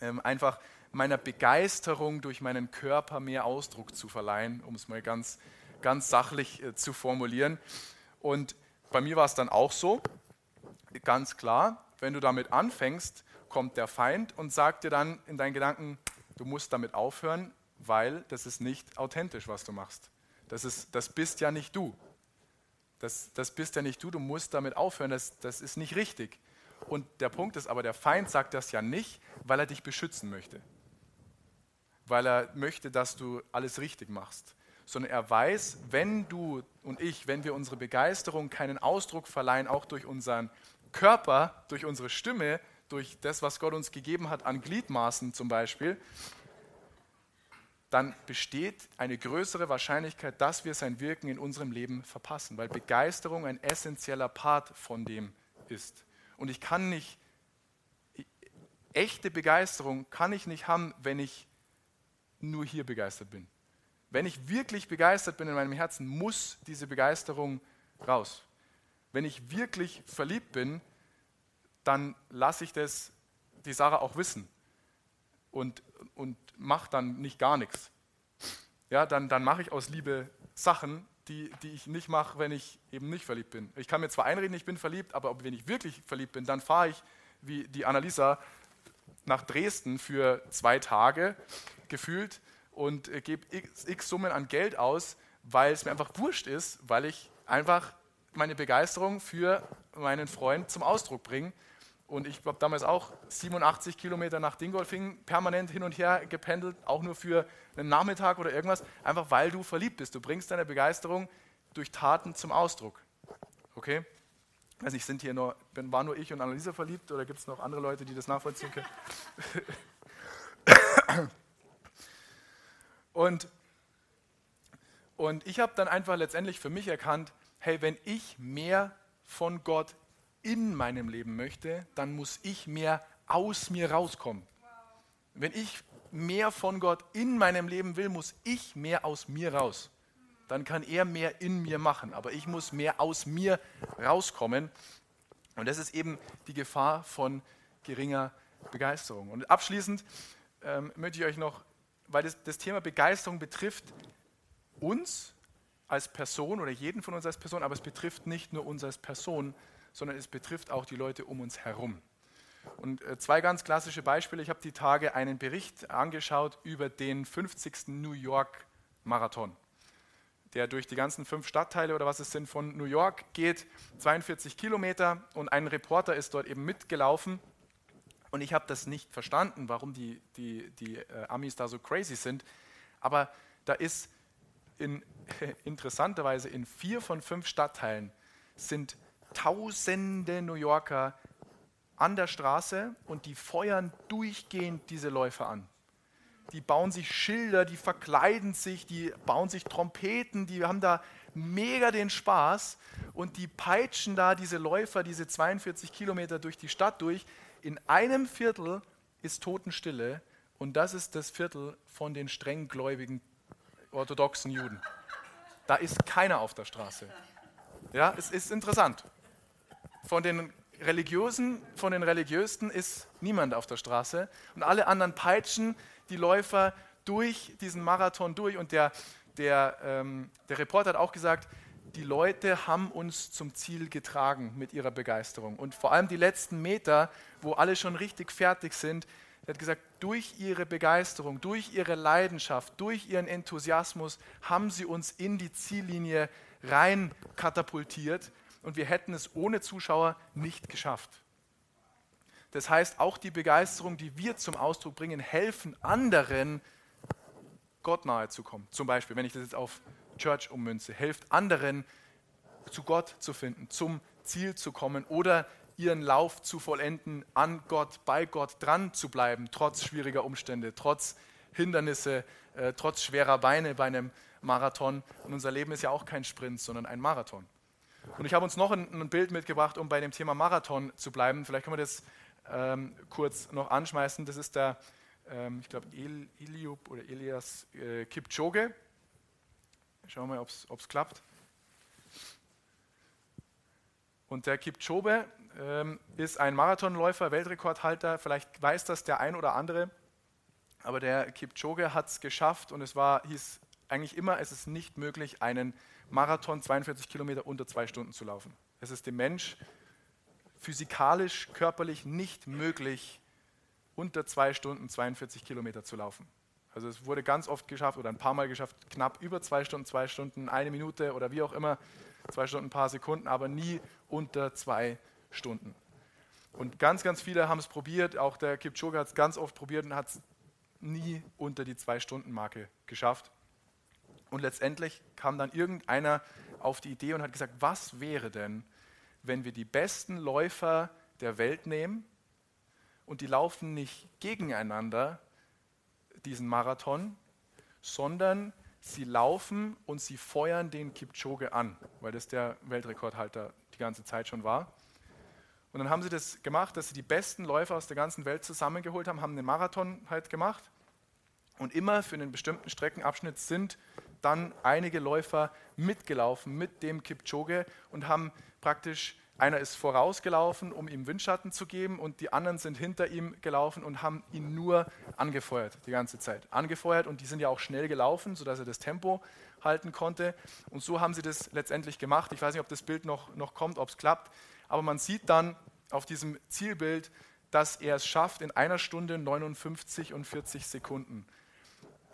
Ähm, einfach meiner Begeisterung durch meinen Körper mehr Ausdruck zu verleihen, um es mal ganz, ganz sachlich äh, zu formulieren. Und bei mir war es dann auch so, ganz klar, wenn du damit anfängst, kommt der Feind und sagt dir dann in deinen Gedanken, du musst damit aufhören, weil das ist nicht authentisch, was du machst. Das, ist, das bist ja nicht du. Das, das bist ja nicht du, du musst damit aufhören, das, das ist nicht richtig. Und der Punkt ist aber, der Feind sagt das ja nicht, weil er dich beschützen möchte. Weil er möchte, dass du alles richtig machst. Sondern er weiß, wenn du und ich, wenn wir unsere Begeisterung keinen Ausdruck verleihen, auch durch unseren Körper, durch unsere Stimme, durch das, was Gott uns gegeben hat an Gliedmaßen zum Beispiel, dann besteht eine größere Wahrscheinlichkeit, dass wir sein Wirken in unserem Leben verpassen, weil Begeisterung ein essentieller Part von dem ist. Und ich kann nicht, echte Begeisterung kann ich nicht haben, wenn ich nur hier begeistert bin. Wenn ich wirklich begeistert bin in meinem Herzen, muss diese Begeisterung raus. Wenn ich wirklich verliebt bin, dann lasse ich das die Sarah auch wissen und, und mache dann nicht gar nichts. Ja, dann, dann mache ich aus Liebe Sachen, die, die ich nicht mache, wenn ich eben nicht verliebt bin. Ich kann mir zwar einreden, ich bin verliebt, aber wenn ich wirklich verliebt bin, dann fahre ich, wie die Annalisa, nach Dresden für zwei Tage gefühlt und äh, gebe x, x Summen an Geld aus, weil es mir einfach wurscht ist, weil ich einfach meine Begeisterung für meinen Freund zum Ausdruck bringe und ich habe damals auch 87 Kilometer nach Dingolfing permanent hin und her gependelt, auch nur für einen Nachmittag oder irgendwas, einfach weil du verliebt bist. Du bringst deine Begeisterung durch Taten zum Ausdruck. Okay? weiß nicht, sind hier nur, war nur ich und Annalisa verliebt oder gibt es noch andere Leute, die das nachvollziehen können? und, und ich habe dann einfach letztendlich für mich erkannt, hey, wenn ich mehr von Gott in meinem Leben möchte, dann muss ich mehr aus mir rauskommen. Wenn ich mehr von Gott in meinem Leben will, muss ich mehr aus mir raus. Dann kann er mehr in mir machen, aber ich muss mehr aus mir rauskommen. Und das ist eben die Gefahr von geringer Begeisterung. Und abschließend ähm, möchte ich euch noch, weil das, das Thema Begeisterung betrifft uns als Person oder jeden von uns als Person, aber es betrifft nicht nur uns als Person, sondern es betrifft auch die Leute um uns herum. Und äh, zwei ganz klassische Beispiele. Ich habe die Tage einen Bericht angeschaut über den 50. New York Marathon, der durch die ganzen fünf Stadtteile oder was es sind von New York geht, 42 Kilometer. Und ein Reporter ist dort eben mitgelaufen. Und ich habe das nicht verstanden, warum die, die, die äh, Amis da so crazy sind. Aber da ist in, interessanterweise in vier von fünf Stadtteilen sind tausende New Yorker an der Straße und die feuern durchgehend diese Läufer an. Die bauen sich Schilder, die verkleiden sich, die bauen sich Trompeten, die haben da mega den Spaß und die peitschen da diese Läufer, diese 42 Kilometer durch die Stadt durch. In einem Viertel ist Totenstille und das ist das Viertel von den strenggläubigen orthodoxen Juden. Da ist keiner auf der Straße. Ja, es ist interessant. Von den Religiösen, von den Religiösten ist niemand auf der Straße und alle anderen peitschen die Läufer durch diesen Marathon durch. Und der, der, ähm, der Reporter hat auch gesagt, die Leute haben uns zum Ziel getragen mit ihrer Begeisterung. Und vor allem die letzten Meter, wo alle schon richtig fertig sind, er hat gesagt, durch ihre Begeisterung, durch ihre Leidenschaft, durch ihren Enthusiasmus haben sie uns in die Ziellinie rein katapultiert und wir hätten es ohne Zuschauer nicht geschafft. Das heißt, auch die Begeisterung, die wir zum Ausdruck bringen, helfen anderen, Gott nahe zu kommen. Zum Beispiel, wenn ich das jetzt auf Church ummünze, hilft anderen, zu Gott zu finden, zum Ziel zu kommen oder ihren Lauf zu vollenden, an Gott, bei Gott dran zu bleiben, trotz schwieriger Umstände, trotz Hindernisse, äh, trotz schwerer Beine bei einem Marathon. Und unser Leben ist ja auch kein Sprint, sondern ein Marathon. Und ich habe uns noch ein, ein, Bild mitgebracht, um bei dem Thema Marathon zu bleiben. Vielleicht können wir das ähm, kurz noch anschmeißen. Das ist der, ähm, ich glaube, El, Eliub oder Elias äh, Kipchoge. Schauen wir mal, ob es klappt. Und der Kipchoge ähm, ist ein Marathonläufer, Weltrekordhalter. Vielleicht weiß das der ein oder andere. Aber der Kipchoge hat es geschafft und es war, hieß eigentlich immer, es ist nicht möglich, einen Marathon 42 Kilometer unter zwei Stunden zu laufen. Es ist dem Mensch physikalisch, körperlich nicht möglich, unter zwei Stunden 42 Kilometer zu laufen. Also es wurde ganz oft geschafft oder ein paar Mal geschafft, knapp über zwei Stunden, zwei Stunden, eine Minute oder wie auch immer, zwei Stunden, ein paar Sekunden, aber nie unter zwei Stunden. Und ganz, ganz viele haben es probiert, auch der Kipchoge hat es ganz oft probiert und hat es nie unter die Zwei-Stunden-Marke geschafft. Und letztendlich kam dann irgendeiner auf die Idee und hat gesagt, was wäre denn, wenn wir die besten Läufer der Welt nehmen und die laufen nicht gegeneinander, diesen Marathon, sondern sie laufen und sie feuern den Kipchoge an, weil das der Weltrekordhalter die ganze Zeit schon war. Und dann haben sie das gemacht, dass sie die besten Läufer aus der ganzen Welt zusammengeholt haben, haben einen Marathon halt gemacht. Und immer für einen bestimmten Streckenabschnitt sind dann einige Läufer mitgelaufen mit dem Kipchoge und haben praktisch, einer ist vorausgelaufen, um ihm Windschatten zu geben und die anderen sind hinter ihm gelaufen und haben ihn nur angefeuert die ganze Zeit. Angefeuert und die sind ja auch schnell gelaufen, sodass er das Tempo halten konnte. Und so haben sie das letztendlich gemacht. Ich weiß nicht, ob das Bild noch, noch kommt, ob es klappt. Aber man sieht dann auf diesem Zielbild, dass er es schafft in einer Stunde 59 und 40 Sekunden.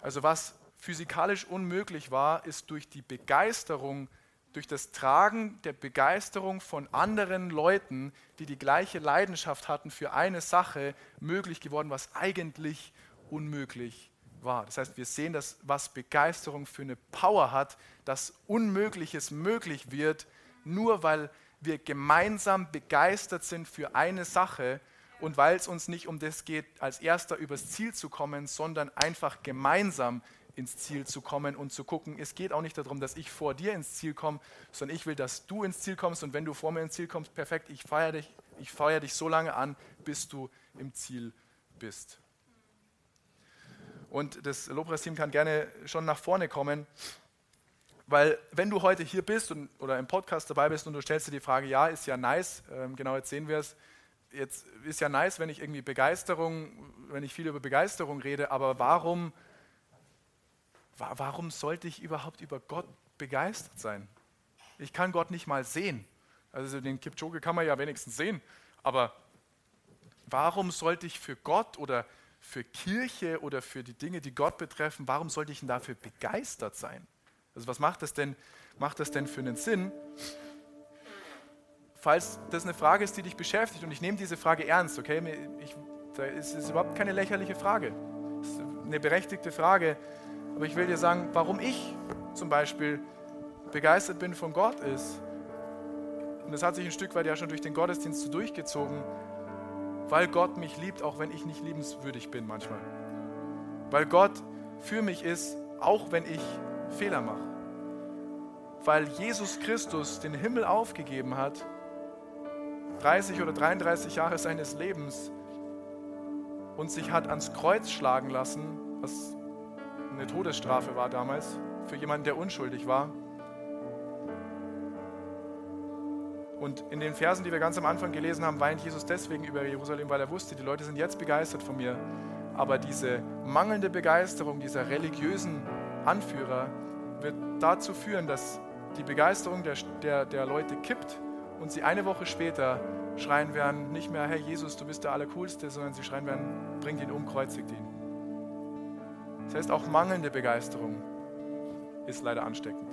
Also was physikalisch unmöglich war, ist durch die Begeisterung, durch das Tragen der Begeisterung von anderen Leuten, die die gleiche Leidenschaft hatten für eine Sache, möglich geworden, was eigentlich unmöglich war. Das heißt, wir sehen, dass was Begeisterung für eine Power hat, dass Unmögliches möglich wird, nur weil wir gemeinsam begeistert sind für eine Sache und weil es uns nicht um das geht, als erster übers Ziel zu kommen, sondern einfach gemeinsam ins Ziel zu kommen und zu gucken, es geht auch nicht darum, dass ich vor dir ins Ziel komme, sondern ich will, dass du ins Ziel kommst und wenn du vor mir ins Ziel kommst, perfekt, ich feiere dich, ich feiere dich so lange an, bis du im Ziel bist. Und das Lobpreisteam kann gerne schon nach vorne kommen. Weil wenn du heute hier bist und, oder im Podcast dabei bist und du stellst dir die Frage, ja, ist ja nice, ähm, genau jetzt sehen wir es, jetzt ist ja nice, wenn ich irgendwie Begeisterung, wenn ich viel über Begeisterung rede, aber warum, warum sollte ich überhaupt über Gott begeistert sein? Ich kann Gott nicht mal sehen. Also den Kipchoge kann man ja wenigstens sehen, aber warum sollte ich für Gott oder für Kirche oder für die Dinge, die Gott betreffen, warum sollte ich denn dafür begeistert sein? Also was macht das denn, macht das denn für einen Sinn? Falls das eine Frage ist, die dich beschäftigt, und ich nehme diese Frage ernst, okay? Ich, es ist überhaupt keine lächerliche Frage. Es ist eine berechtigte Frage. Aber ich will dir sagen, warum ich zum Beispiel begeistert bin von Gott ist. Und das hat sich ein Stück weit ja schon durch den Gottesdienst so durchgezogen, weil Gott mich liebt, auch wenn ich nicht liebenswürdig bin manchmal. Weil Gott für mich ist, auch wenn ich Fehler mache. Weil Jesus Christus den Himmel aufgegeben hat, 30 oder 33 Jahre seines Lebens und sich hat ans Kreuz schlagen lassen, was eine Todesstrafe war damals, für jemanden, der unschuldig war. Und in den Versen, die wir ganz am Anfang gelesen haben, weint Jesus deswegen über Jerusalem, weil er wusste, die Leute sind jetzt begeistert von mir. Aber diese mangelnde Begeisterung dieser religiösen Anführer wird dazu führen, dass die Begeisterung der, der, der Leute kippt und sie eine Woche später schreien werden, nicht mehr, Herr Jesus, du bist der Allercoolste, sondern sie schreien werden, bringt ihn um, kreuzigt ihn. Das heißt, auch mangelnde Begeisterung ist leider ansteckend.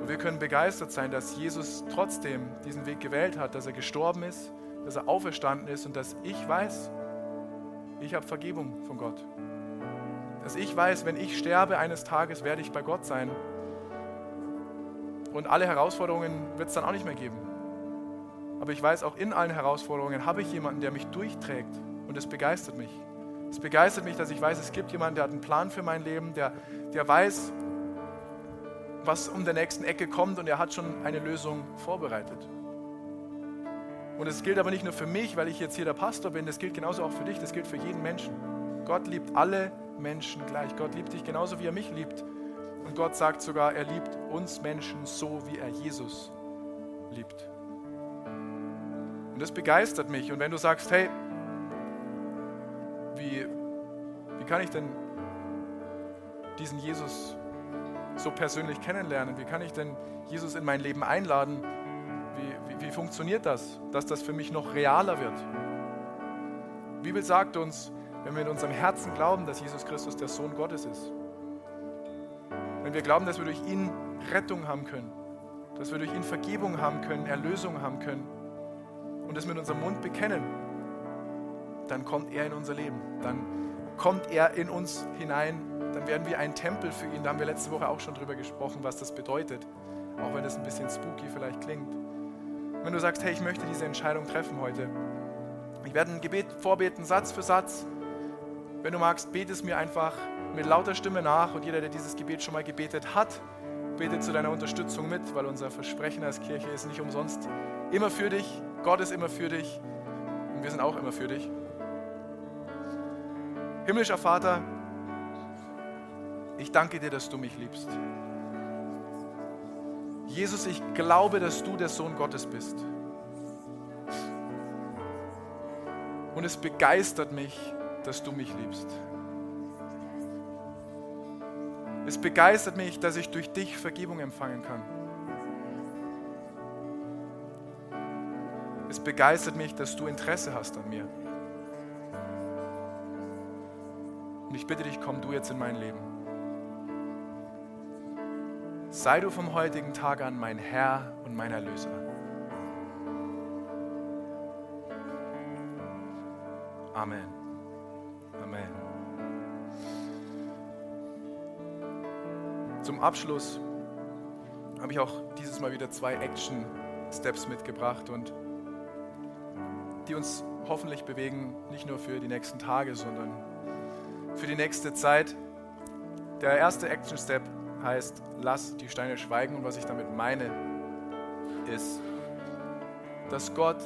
Und wir können begeistert sein, dass Jesus trotzdem diesen Weg gewählt hat, dass er gestorben ist, dass er auferstanden ist und dass ich weiß, ich habe Vergebung von Gott dass ich weiß, wenn ich sterbe eines Tages, werde ich bei Gott sein. Und alle Herausforderungen wird es dann auch nicht mehr geben. Aber ich weiß, auch in allen Herausforderungen habe ich jemanden, der mich durchträgt. Und es begeistert mich. Es begeistert mich, dass ich weiß, es gibt jemanden, der hat einen Plan für mein Leben, der, der weiß, was um der nächsten Ecke kommt und er hat schon eine Lösung vorbereitet. Und es gilt aber nicht nur für mich, weil ich jetzt hier der Pastor bin, das gilt genauso auch für dich, das gilt für jeden Menschen. Gott liebt alle Menschen gleich. Gott liebt dich genauso, wie er mich liebt. Und Gott sagt sogar, er liebt uns Menschen so, wie er Jesus liebt. Und das begeistert mich. Und wenn du sagst, hey, wie, wie kann ich denn diesen Jesus so persönlich kennenlernen? Wie kann ich denn Jesus in mein Leben einladen? Wie, wie, wie funktioniert das, dass das für mich noch realer wird? Die Bibel sagt uns, wenn wir in unserem Herzen glauben, dass Jesus Christus der Sohn Gottes ist, wenn wir glauben, dass wir durch ihn Rettung haben können, dass wir durch ihn Vergebung haben können, Erlösung haben können und das mit unserem Mund bekennen, dann kommt er in unser Leben. Dann kommt er in uns hinein. Dann werden wir ein Tempel für ihn. Da haben wir letzte Woche auch schon drüber gesprochen, was das bedeutet. Auch wenn das ein bisschen spooky vielleicht klingt. Wenn du sagst, hey, ich möchte diese Entscheidung treffen heute. Ich werde ein Gebet vorbeten, Satz für Satz. Wenn du magst, bete es mir einfach mit lauter Stimme nach. Und jeder, der dieses Gebet schon mal gebetet hat, betet zu deiner Unterstützung mit, weil unser Versprechen als Kirche ist nicht umsonst. Immer für dich. Gott ist immer für dich. Und wir sind auch immer für dich. Himmlischer Vater, ich danke dir, dass du mich liebst. Jesus, ich glaube, dass du der Sohn Gottes bist. Und es begeistert mich, dass du mich liebst. Es begeistert mich, dass ich durch dich Vergebung empfangen kann. Es begeistert mich, dass du Interesse hast an mir. Und ich bitte dich, komm du jetzt in mein Leben. Sei du vom heutigen Tag an mein Herr und mein Erlöser. Amen. Amen. Zum Abschluss habe ich auch dieses Mal wieder zwei Action-Steps mitgebracht und die uns hoffentlich bewegen, nicht nur für die nächsten Tage, sondern für die nächste Zeit. Der erste Action Step heißt, lass die Steine schweigen. Und was ich damit meine, ist, dass Gott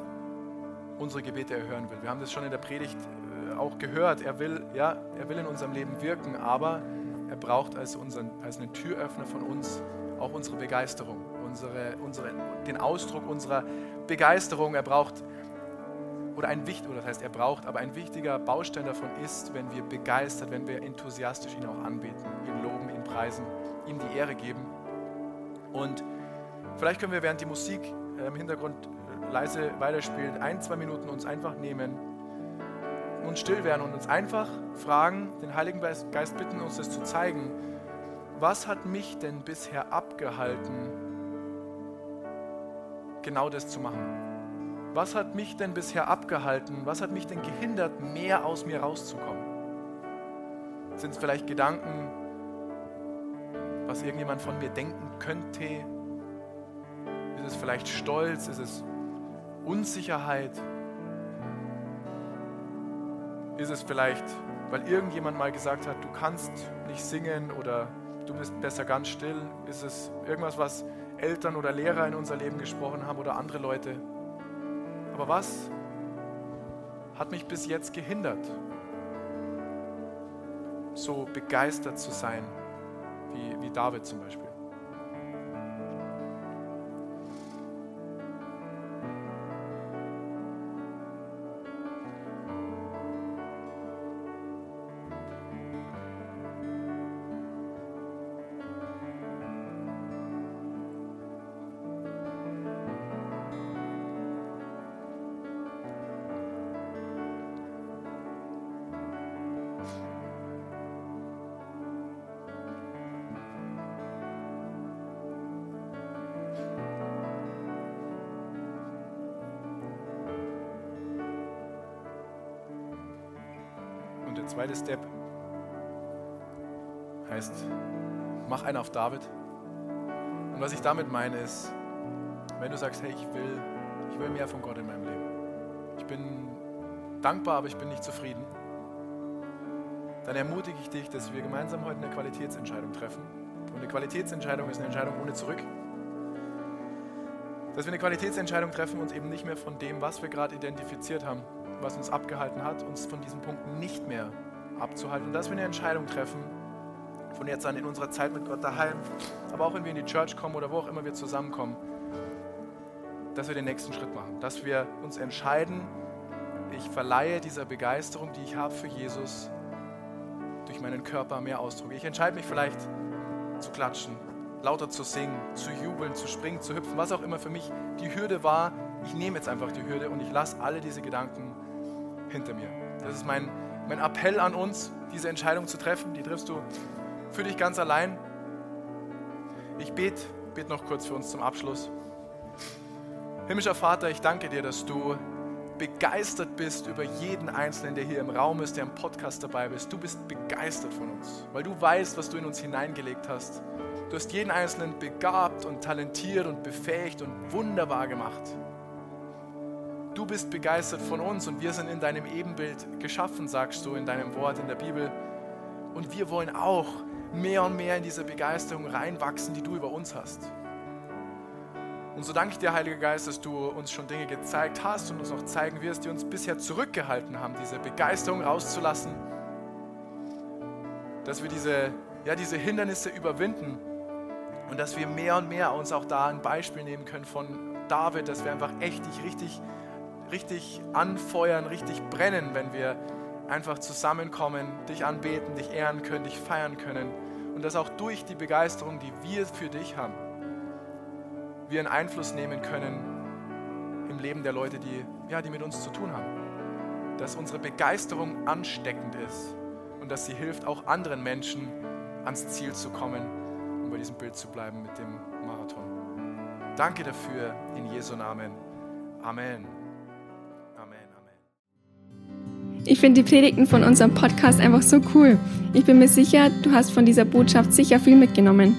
unsere Gebete erhören will. Wir haben das schon in der Predigt äh, auch gehört. Er will, ja, er will in unserem Leben wirken, aber er braucht als, unseren, als einen Türöffner von uns auch unsere Begeisterung, unsere, unsere, den Ausdruck unserer Begeisterung. Er braucht oder ein wichtig, oder das heißt, er braucht, aber ein wichtiger Baustein davon ist, wenn wir begeistert, wenn wir enthusiastisch ihn auch anbeten, ihn loben, ihn preisen, ihm die Ehre geben. Und vielleicht können wir, während die Musik äh, im Hintergrund äh, leise weiterspielt, ein, zwei Minuten uns einfach nehmen und still werden und uns einfach fragen, den Heiligen Geist bitten, uns das zu zeigen. Was hat mich denn bisher abgehalten, genau das zu machen? Was hat mich denn bisher abgehalten? Was hat mich denn gehindert, mehr aus mir rauszukommen? Sind es vielleicht Gedanken, was irgendjemand von mir denken könnte? Ist es vielleicht Stolz? Ist es Unsicherheit? Ist es vielleicht, weil irgendjemand mal gesagt hat, du kannst nicht singen oder du bist besser ganz still? Ist es irgendwas, was Eltern oder Lehrer in unser Leben gesprochen haben oder andere Leute? Aber was hat mich bis jetzt gehindert, so begeistert zu sein, wie, wie David zum Beispiel? Zweite Step heißt, mach einen auf David. Und was ich damit meine ist, wenn du sagst, hey, ich will, ich will mehr von Gott in meinem Leben. Ich bin dankbar, aber ich bin nicht zufrieden. Dann ermutige ich dich, dass wir gemeinsam heute eine Qualitätsentscheidung treffen. Und eine Qualitätsentscheidung ist eine Entscheidung ohne Zurück. Dass wir eine Qualitätsentscheidung treffen, uns eben nicht mehr von dem, was wir gerade identifiziert haben, was uns abgehalten hat, uns von diesen Punkten nicht mehr abzuhalten. Und dass wir eine Entscheidung treffen, von jetzt an in unserer Zeit mit Gott daheim, aber auch wenn wir in die Church kommen oder wo auch immer wir zusammenkommen, dass wir den nächsten Schritt machen, dass wir uns entscheiden, ich verleihe dieser Begeisterung, die ich habe für Jesus, durch meinen Körper mehr Ausdruck. Ich entscheide mich vielleicht zu klatschen, lauter zu singen, zu jubeln, zu springen, zu hüpfen, was auch immer für mich die Hürde war. Ich nehme jetzt einfach die Hürde und ich lasse alle diese Gedanken hinter mir. Das ist mein, mein Appell an uns, diese Entscheidung zu treffen. Die triffst du für dich ganz allein. Ich bete bet noch kurz für uns zum Abschluss. Himmlischer Vater, ich danke dir, dass du begeistert bist über jeden Einzelnen, der hier im Raum ist, der im Podcast dabei ist. Du bist begeistert von uns, weil du weißt, was du in uns hineingelegt hast. Du hast jeden Einzelnen begabt und talentiert und befähigt und wunderbar gemacht. Du bist begeistert von uns und wir sind in deinem Ebenbild geschaffen, sagst du in deinem Wort in der Bibel. Und wir wollen auch mehr und mehr in diese Begeisterung reinwachsen, die du über uns hast. Und so danke ich dir, Heiliger Geist, dass du uns schon Dinge gezeigt hast und uns auch zeigen wirst, die uns bisher zurückgehalten haben, diese Begeisterung rauszulassen. Dass wir diese, ja, diese Hindernisse überwinden und dass wir mehr und mehr uns auch da ein Beispiel nehmen können von David, dass wir einfach echt dich richtig, richtig anfeuern, richtig brennen, wenn wir einfach zusammenkommen, dich anbeten, dich ehren können, dich feiern können. Und dass auch durch die Begeisterung, die wir für dich haben, wir einen Einfluss nehmen können im Leben der Leute, die, ja, die mit uns zu tun haben. Dass unsere Begeisterung ansteckend ist und dass sie hilft, auch anderen Menschen ans Ziel zu kommen, um bei diesem Bild zu bleiben mit dem Marathon. Danke dafür in Jesu Namen. Amen. Ich finde die Predigten von unserem Podcast einfach so cool. Ich bin mir sicher, du hast von dieser Botschaft sicher viel mitgenommen.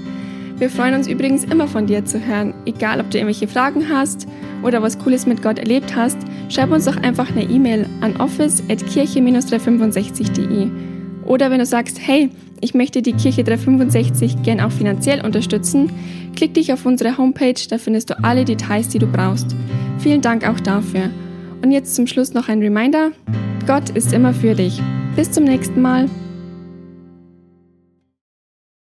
Wir freuen uns übrigens immer von dir zu hören. Egal, ob du irgendwelche Fragen hast oder was Cooles mit Gott erlebt hast, schreib uns doch einfach eine E-Mail an office.kirche-365.de. Oder wenn du sagst, hey, ich möchte die Kirche 365 gern auch finanziell unterstützen, klick dich auf unsere Homepage, da findest du alle Details, die du brauchst. Vielen Dank auch dafür. Und jetzt zum Schluss noch ein Reminder. Gott ist immer für dich. Bis zum nächsten Mal.